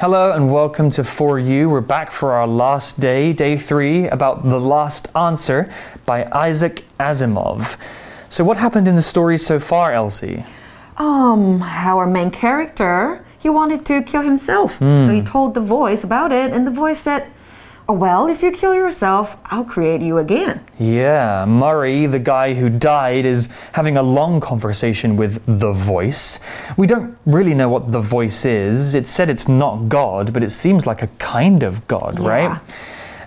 Hello and welcome to For You. We're back for our last day, day three, about The Last Answer by Isaac Asimov. So, what happened in the story so far, Elsie? Um, our main character, he wanted to kill himself. So he told the voice about it, and the voice said, Well, if you kill yourself, I'll create you again. Yeah, Murray, the guy who died, is having a long conversation with the voice. We don't really know what the voice is. It said it's not God, but it seems like a kind of God, Yeah. right?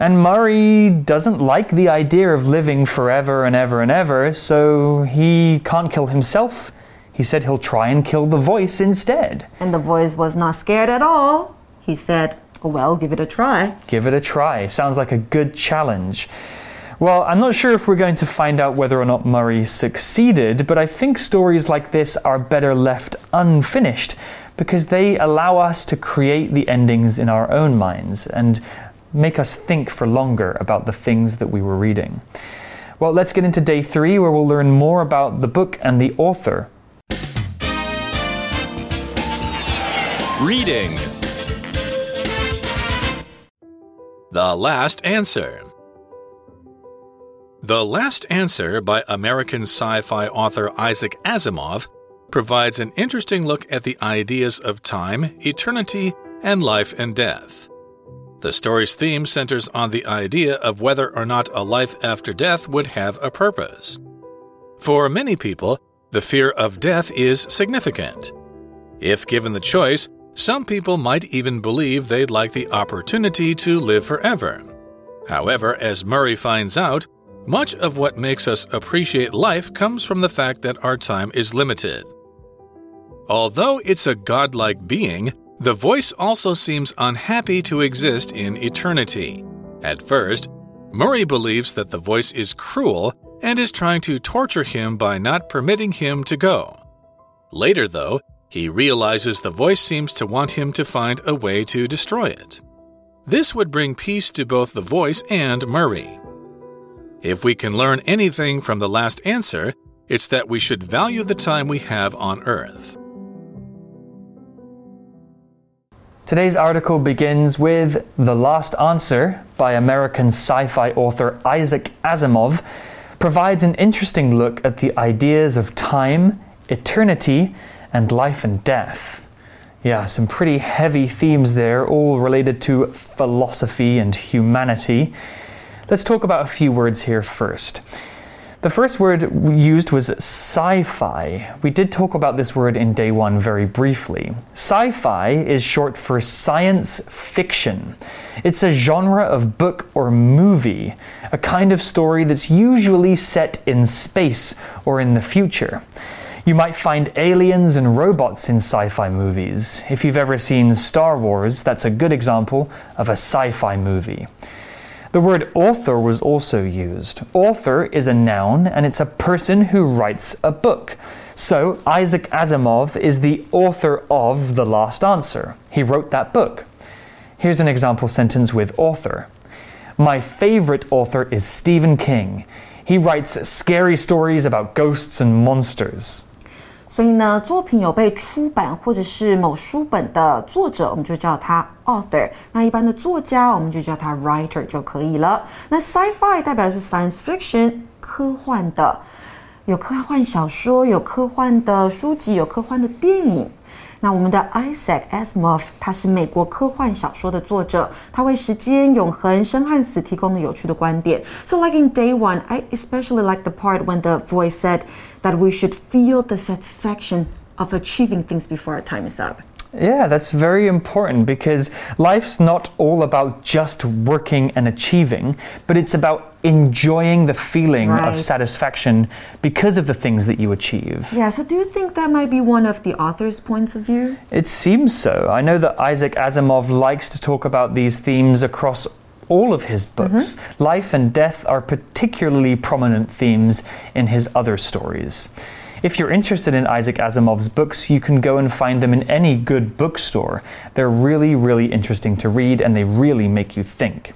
And Murray doesn't like the idea of living forever and ever and ever, so he can't kill himself. He said he'll try and kill the voice instead. And the voice was not scared at all. He said, oh, Well, give it a try. Give it a try. Sounds like a good challenge. Well, I'm not sure if we're going to find out whether or not Murray succeeded, but I think stories like this are better left unfinished because they allow us to create the endings in our own minds and make us think for longer about the things that we were reading. Well, let's get into day three where we'll learn more about the book and the author. Reading The Last Answer The Last Answer by American sci fi author Isaac Asimov provides an interesting look at the ideas of time, eternity, and life and death. The story's theme centers on the idea of whether or not a life after death would have a purpose. For many people, the fear of death is significant. If given the choice, some people might even believe they'd like the opportunity to live forever. However, as Murray finds out, much of what makes us appreciate life comes from the fact that our time is limited. Although it's a godlike being, the voice also seems unhappy to exist in eternity. At first, Murray believes that the voice is cruel and is trying to torture him by not permitting him to go. Later, though, he realizes the voice seems to want him to find a way to destroy it. This would bring peace to both the voice and Murray. If we can learn anything from the last answer, it's that we should value the time we have on Earth. Today's article begins with The Last Answer by American sci fi author Isaac Asimov, provides an interesting look at the ideas of time, eternity, and life and death. Yeah, some pretty heavy themes there, all related to philosophy and humanity. Let's talk about a few words here first. The first word we used was sci fi. We did talk about this word in day one very briefly. Sci fi is short for science fiction. It's a genre of book or movie, a kind of story that's usually set in space or in the future. You might find aliens and robots in sci fi movies. If you've ever seen Star Wars, that's a good example of a sci fi movie. The word author was also used. Author is a noun and it's a person who writes a book. So, Isaac Asimov is the author of The Last Answer. He wrote that book. Here's an example sentence with author. My favorite author is Stephen King. He writes scary stories about ghosts and monsters. 所以呢，作品有被出版或者是某书本的作者，我们就叫他 author。那一般的作家，我们就叫他 writer 就可以了。那 sci-fi 代表的是 science fiction，科幻的，有科幻小说，有科幻的书籍，有科幻的电影。那我们的 Isaac Asimov，他是美国科幻小说的作者，他为时间、永恒、生和死提供了有趣的观点。So like in day one, I especially like the part when the voice said that we should feel the satisfaction of achieving things before our time is up. Yeah, that's very important because life's not all about just working and achieving, but it's about enjoying the feeling Right. of satisfaction because of the things that you achieve. Yeah, so do you think that might be one of the author's points of view? It seems so. I know that Isaac Asimov likes to talk about these themes across all of his books. Mm-hmm. Life and death are particularly prominent themes in his other stories. If you're interested in Isaac Asimov's books, you can go and find them in any good bookstore. They're really, really interesting to read and they really make you think.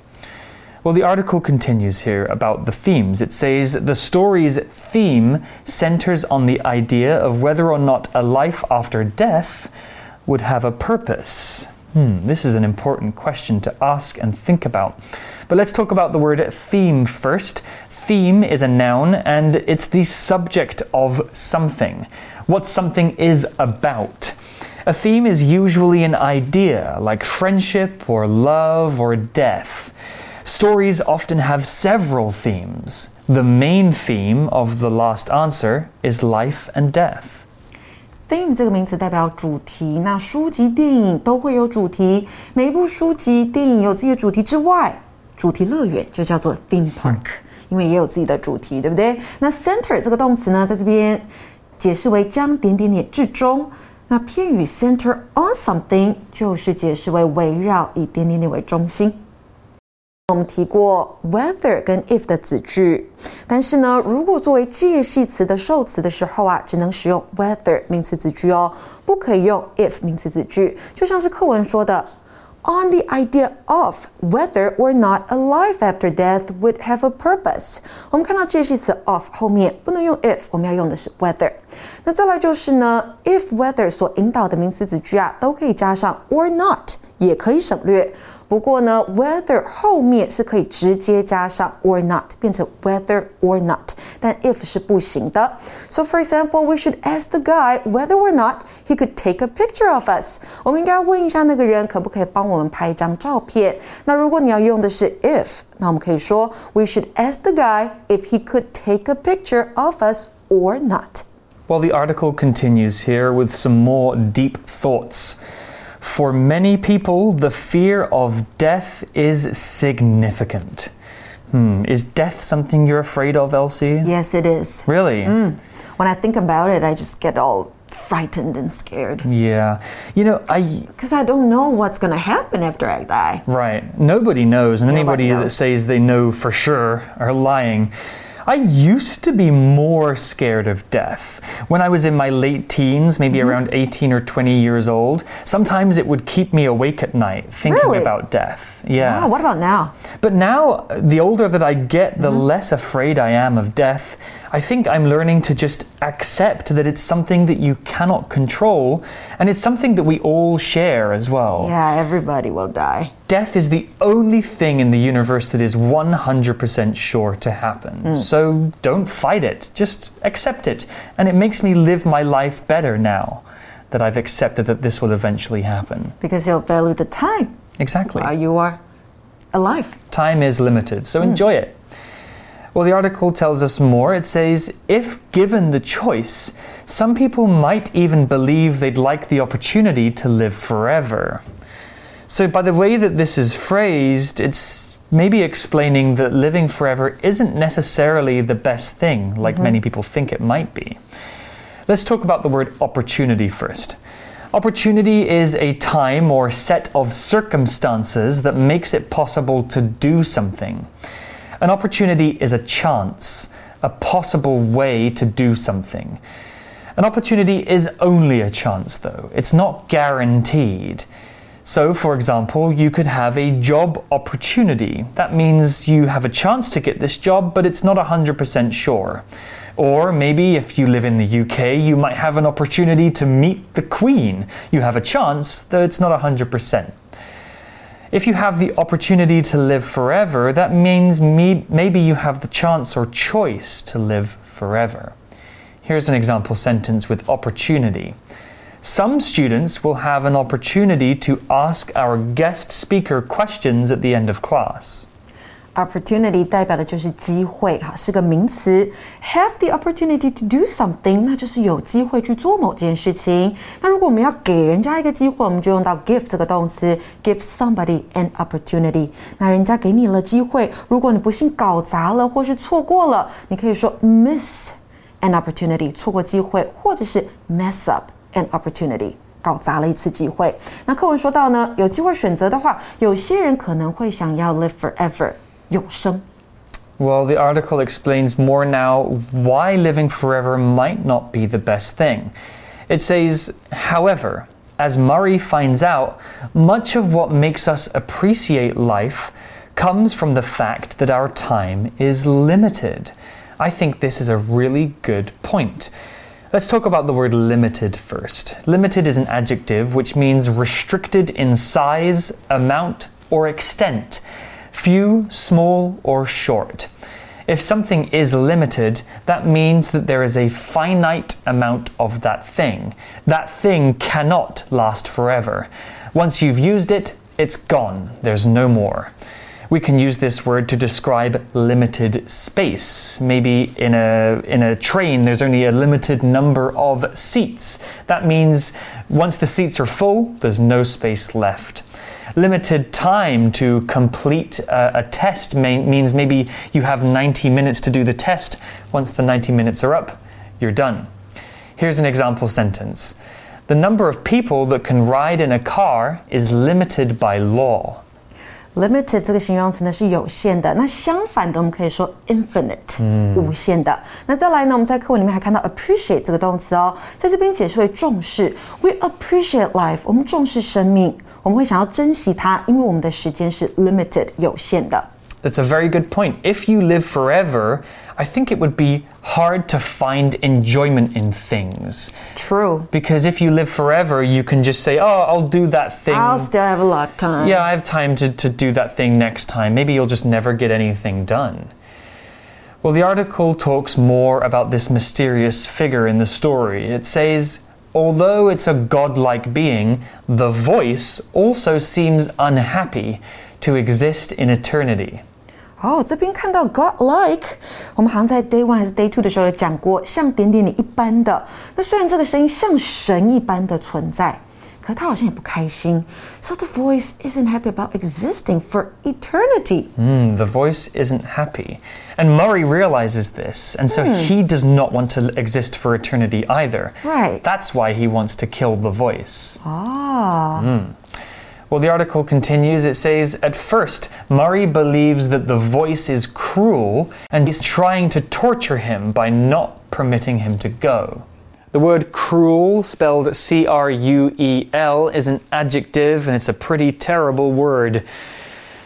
Well, the article continues here about the themes. It says the story's theme centers on the idea of whether or not a life after death would have a purpose. Hmm, this is an important question to ask and think about. But let's talk about the word theme first. Theme is a noun and it's the subject of something. What something is about. A theme is usually an idea, like friendship or love or death. Stories often have several themes. The main theme of the last answer is life and death. theme 这个名词代表主题，那书籍、电影都会有主题。每一部书籍、电影有自己的主题之外，主题乐园就叫做 theme park，、 因为也有自己的主题，对不对？那 center 这个动词呢，在这边解释为将点点点至中。那片语 center on something 就是解释为围绕以点点点为中心。我们提过 whether 跟 if 的子句，但是呢，如果作为介系词的受词的时候啊，只能使用 whether 名词子句哦，不可以用 if 名词子句。就像是课文说的 ，on the idea of whether or not a life after death would have a purpose。我们看到介系词 of 后面不能用 if，我们要用的是 whether。那再来就是呢，if whether 所引导的名词子句啊，都可以加上 or not，也可以省略。 不过呢，whether 后面是可以直接加上 or not，变成 whether or not，但 if 是不行的。So for example, we should ask the guy whether or not he could take a picture of us。我们应该问一下那个人可不可以帮我们拍一张照片。那如果你要用的是 if，那我们可以说 we should ask the guy if he could take a picture of us or not。 Well, the article continues here with some more deep thoughts. For many people, the fear of death is significant. Hmm, is death something you're afraid of, Elsie? Yes, it is. Really? When I think about it, I just get all frightened and scared Yeah. You know, I. because I don't know what's gonna happen after I die. Right. Nobody knows, and anybody that says they know for sure are lying. I used to be more scared of death. When I was in my late teens, maybe mm-hmm. around 18 or 20 years old, sometimes it would keep me awake at night thinking Really? about death. Yeah. Wow, what about now? But now, the older that I get, the mm-hmm. less afraid I am of death. I think I'm learning to just accept that it's something that you cannot control, and it's something that we all share as well. Yeah, everybody will die. Death is the only thing in the universe that is 100% sure to happen. Hmm. So don't fight it, just accept it. And it makes me live my life better now that I've accepted that this will eventually happen. Because you'll value the time Exactly. while you are alive. Time is limited, so hmm. enjoy it. Well, the article tells us more. It says if given the choice, some people might even believe they'd like the opportunity to live forever. So, by the way that this is phrased, it's maybe explaining that living forever isn't necessarily the best thing, like mm-hmm. many people think it might be. Let's talk about the word opportunity first. Opportunity is a time or set of circumstances that makes it possible to do something. An opportunity is a chance, a possible way to do something. An opportunity is only a chance, though, it's not guaranteed. So, for example, you could have a job opportunity. That means you have a chance to get this job, but it's not 100% sure. Or maybe if you live in the UK, you might have an opportunity to meet the Queen. You have a chance, though it's not 100%. If you have the opportunity to live forever, that means me- maybe you have the chance or choice to live forever. Here's an example sentence with opportunity. Some students will have an opportunity to ask our guest speaker questions at the end of class. Opportunity 代表的就是机会，哈，是个名词。Have the opportunity to do something，那就是有机会去做某件事情。那如果我们要给人家一个机会，我们就用到 give 这个动词，give somebody an opportunity。那人家给你了机会，如果你不幸搞砸了或是错过了，你可以说 miss an opportunity，错过机会，或者是 mess up an opportunity。搞砸了一次机会。那课文说到呢，有机会选择的话，有些人可能会想要 live forever，永生。Well, the article explains more now why living forever might not be the best thing. It says, however, as Murray finds out, much of what makes us appreciate life comes from the fact that our time is limited. I think this is a really good point. Let's talk about the word limited first. Limited is an adjective which means restricted in size, amount, or extent, few, small, or short. If something is limited, that means that there is a finite amount of that thing. That thing cannot last forever. Once you've used it, it's gone. There's no more. We can use this word to describe limited space. Maybe in a, in a train, there's only a limited number of seats. That means once the seats are full, there's no space left limited time to complete a, a test may, means maybe you have 90 minutes to do the test. Once the 90 minutes are up, you're done. Here's an example sentence The number of people that can ride in a car is limited by law Limited 这个形容词呢是有限的，那相反的我们可以说 infinite，、无限的。那再来呢，我们在课文里面还看到 appreciate 这个动词哦，在这边解释为重视。We appreciate life，我们重视生命，我们会想要珍惜它，因为我们的时间是 limited 有限的。 That's a very good point. If you live forever, I think it would be hard to find enjoyment in things. True. Because if you live forever, you can just say, oh, I'll do that thing. I'll still have a lot of time. Yeah, I have time to, to do that thing next time. Maybe you'll just never get anything done. Well, the article talks more about this mysterious figure in the story. It says, although it's a godlike being, the voice also seems unhappy to exist in eternity. 哦，这边看到 God-like，我们好像在 Day One 还是 Day Two 的时候有讲过，像点点点一般的。那虽然这个声音像神一般的存在，可他好像也不开心。So the voice isn't happy about existing for eternity. Hmm, the voice isn't happy. And Murray realizes this, and so he does not want to exist for eternity either. Right. That's why he wants to kill the voice. 啊、 Well, the article continues. It says, At first, Murray believes that the voice is cruel and is trying to torture him by not permitting him to go. The word cruel, spelled C R U E L, is an adjective and it's a pretty terrible word.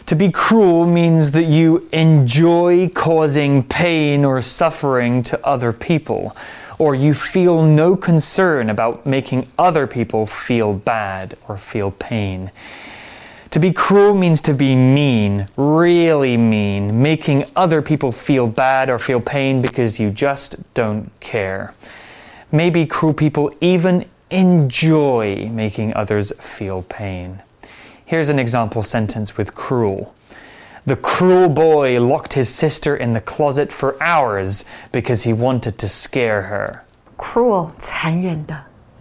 To be cruel means that you enjoy causing pain or suffering to other people, or you feel no concern about making other people feel bad or feel pain. To be cruel means to be mean, really mean, making other people feel bad or feel pain because you just don't care. Maybe cruel people even enjoy making others feel pain. Here's an example sentence with cruel. The cruel boy locked his sister in the closet for hours because he wanted to scare her. cruel 残忍的。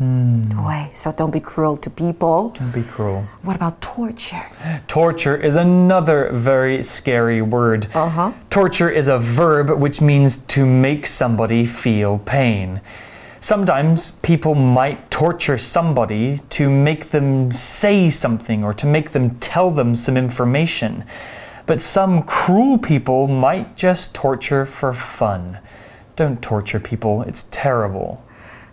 嗯，对，so don't be cruel to people. Don't be cruel. What about torture? Torture is another very scary word. Uh-huh. Torture is a verb which means to make somebody feel pain. Sometimes people might torture somebody to make them say something or to make them tell them some information. But some cruel people might just torture for fun. Don't torture people, it's terrible.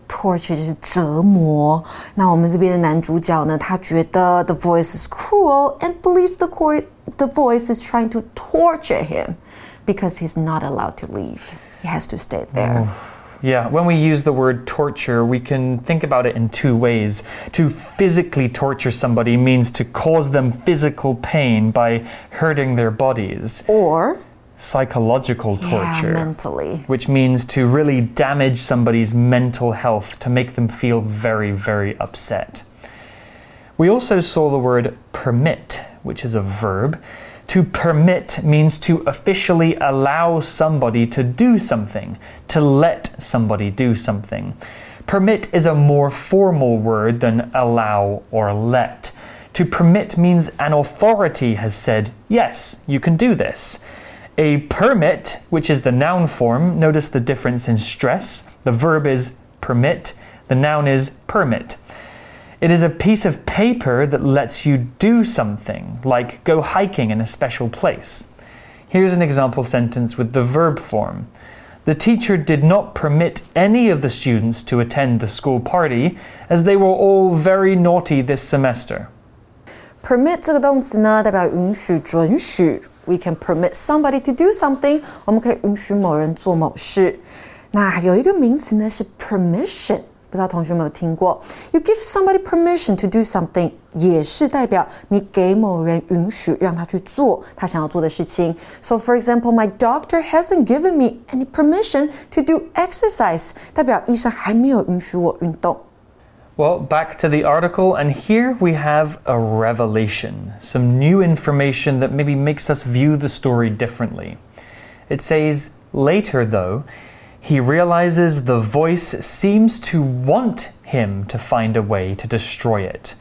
torture 就是折磨。那我们这边的男主角呢，他觉得 the voice is cruel and believes the voice the voice is trying to torture him because he's not allowed to leave. He has to stay there. Yeah, when we use the word torture, we can think about it in two ways. To physically torture somebody means to cause them physical pain by hurting their bodies. Or Psychological yeah, torture, mentally. which means to really damage somebody's mental health, to make them feel very, very upset. We also saw the word permit, which is a verb. To permit means to officially allow somebody to do something, to let somebody do something. Permit is a more formal word than allow or let. To permit means an authority has said, yes, you can do this. A permit, which is the noun form, notice the difference in stress. The verb is permit, the noun is permit. It is a piece of paper that lets you do something, like go hiking in a special place. Here's an example sentence with the verb form. The teacher did not permit any of the students to attend the school party as they were all very naughty this semester. Permit 这个动词呢，代表允许、准许。We can permit somebody to do something，我们可以允许某人做某事。 那有一个名词呢是 permission， 不知道同学有没有听过？You give somebody permission to do something，也是代表你给某人允许让他去做他想要做的事情。So for example, my doctor hasn't given me any permission to do exercise，代表医生还没有允许我运动。 Well, back to the article, and here we have a revelation, some new information that maybe makes us view the story differently. It says, later though, he realizes the voice seems to want him to find a way to destroy it.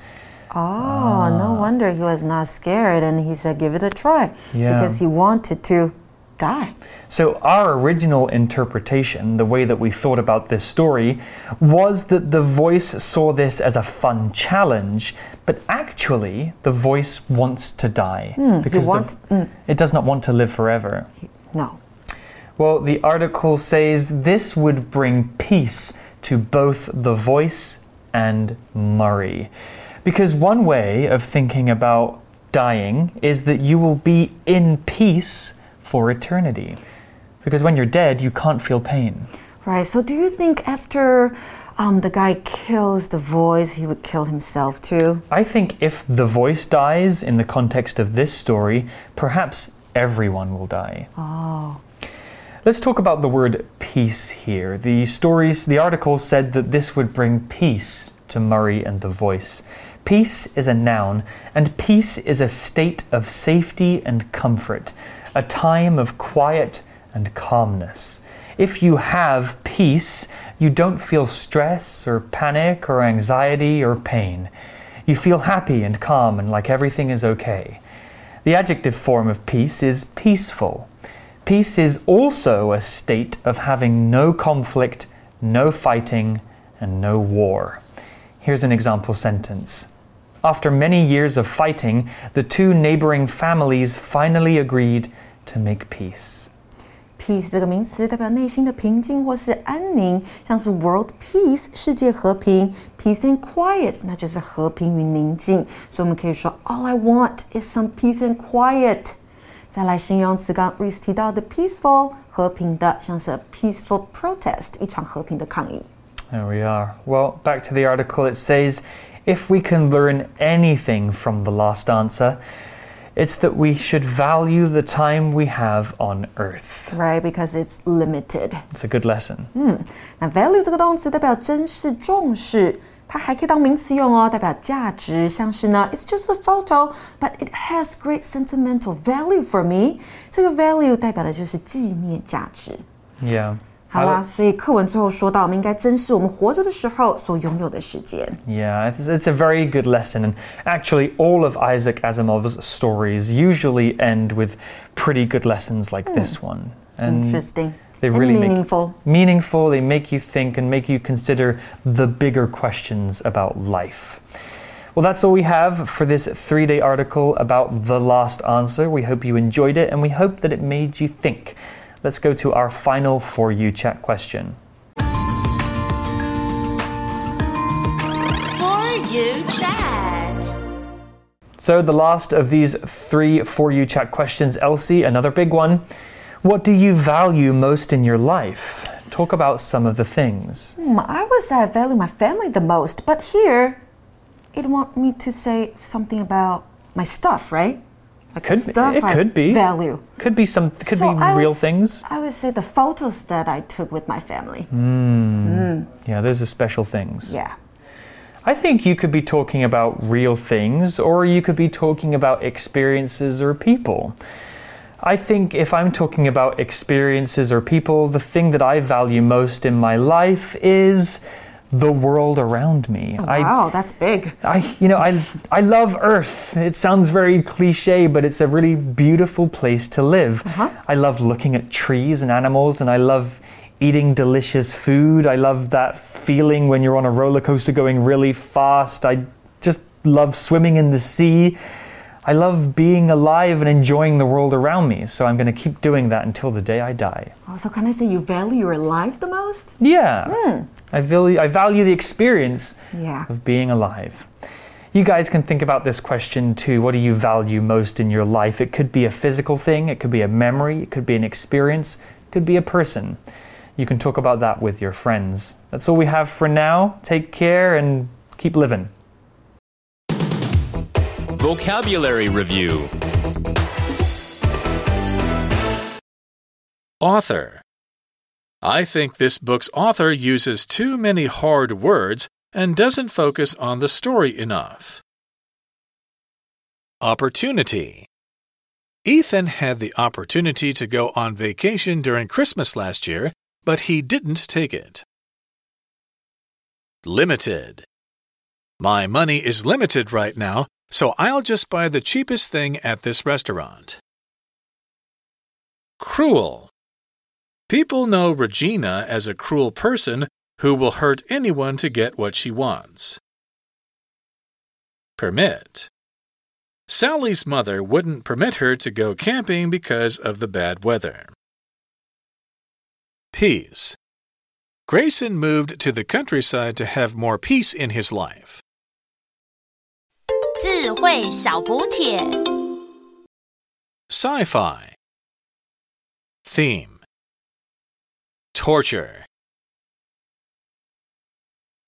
Oh, no ah. wonder he was not scared and he said, give it a try. Yeah. Because he wanted to die. So, our original interpretation, the way that we thought about this story, was that the voice saw this as a fun challenge, but actually, the voice wants to die. Hmm, he the- want- mm. it does not want to live forever. No. Well, the article says this would bring peace to both the voice and Murray. Because one way of thinking about dying is that you will be in peace for eternity. Because when you're dead, you can't feel pain. Right. So do you think after um, the guy kills the voice, he would kill himself too? I think if the voice dies in the context of this story, perhaps everyone will die. Oh. Let's talk about the word peace here. The stories, the article said that this would bring peace to Murray and the voice. Peace is a noun, and peace is a state of safety and comfort, a time of quiet and calmness. If you have peace, you don't feel stress or panic or anxiety or pain. You feel happy and calm and like everything is okay. The adjective form of peace is peaceful. Peace is also a state of having no conflict, no fighting, and no war. Here's an example sentence. After many years of fighting, the two neighboring families finally agreed to make peace. Peace 这个名词代表内心的平静或是安宁，像是 world peace 世界和平，peace and quiet 那就是和平与宁静。所以我们可以说 All I want is some peace and quiet。 再来形容词，刚刚 Reese 提到的 peaceful 和平的，像是 a peaceful protest 一场和平的抗议。 There we are. Well, back to the article, it says if we can learn anything from the last answer, it's that we should value the time we have on earth. Right, because it's limited. It's a good lesson. 那 value 这个动词代表珍视、重视， 它还可以当名词用哦，代表价值。像是呢，It's just a photo, but it has great sentimental value for me。这个 value 代表的就是纪念价值。 Yeah. 好啦，所以课文最后说到，我们应该珍视我们活着的时候所拥有的时间。 Yeah, it's, it's a very good lesson. And actually, all of Isaac Asimov's stories usually end with pretty good lessons like this one. And Interesting. they and really make- meaningful. meaningful, they make you think and make you consider the bigger questions about life. Well, that's all we have for this three day article about the last answer. We hope you enjoyed it and we hope that it made you think. Let's go to our final For You Chat question. For you chat. So, the last of these three For You Chat questions, Elsie, another big one. What do you value most in your life? Talk about some of the things. Hmm, I would say I value my family the most, but here it want me to say something about my stuff, right? Like Could stuff it I could be. value. Could be some, could So be I real would- things. I would say the photos that I took with my family. Yeah, those are special things. Yeah. I think you could be talking about real things, or you could be talking about experiences or people. I think if I'm talking about experiences or people, the thing that I value most in my life is the world around me. I, wow, that's big. I, you know, I, I love Earth. It sounds very cliche, but it's a really beautiful place to live. Uh-huh. I love looking at trees and animals, and I love eating delicious food. I love that feeling when you're on a roller coaster going really fast. I just love swimming in the sea. I love being alive and enjoying the world around me. So I'm going to keep doing that until the day I die. Also, can I say you value your life the most? Yeah. Hmm. I, value, I value the experience Yeah. of being alive. You guys can think about this question too. What do you value most in your life? It could be a physical thing, it could be a memory, it could be an experience, it could be a person. you can talk about that with your friends. That's all we have for now. Take care and keep living. Vocabulary Review Author. I think this book's author uses too many hard words and doesn't focus on the story enough. Opportunity. Ethan had the opportunity to go on vacation during Christmas last year, but he didn't take it. Limited. My money is limited right now, so I'll just buy the cheapest thing at this restaurant. Cruel. People know Regina as a cruel person who will hurt anyone to get what she wants. Permit. Sally's mother wouldn't permit her to go camping because of the bad weather. Peace. Grayson moved to the countryside to have more peace in his life. 智慧小补帖 Sci fi. Theme Torture.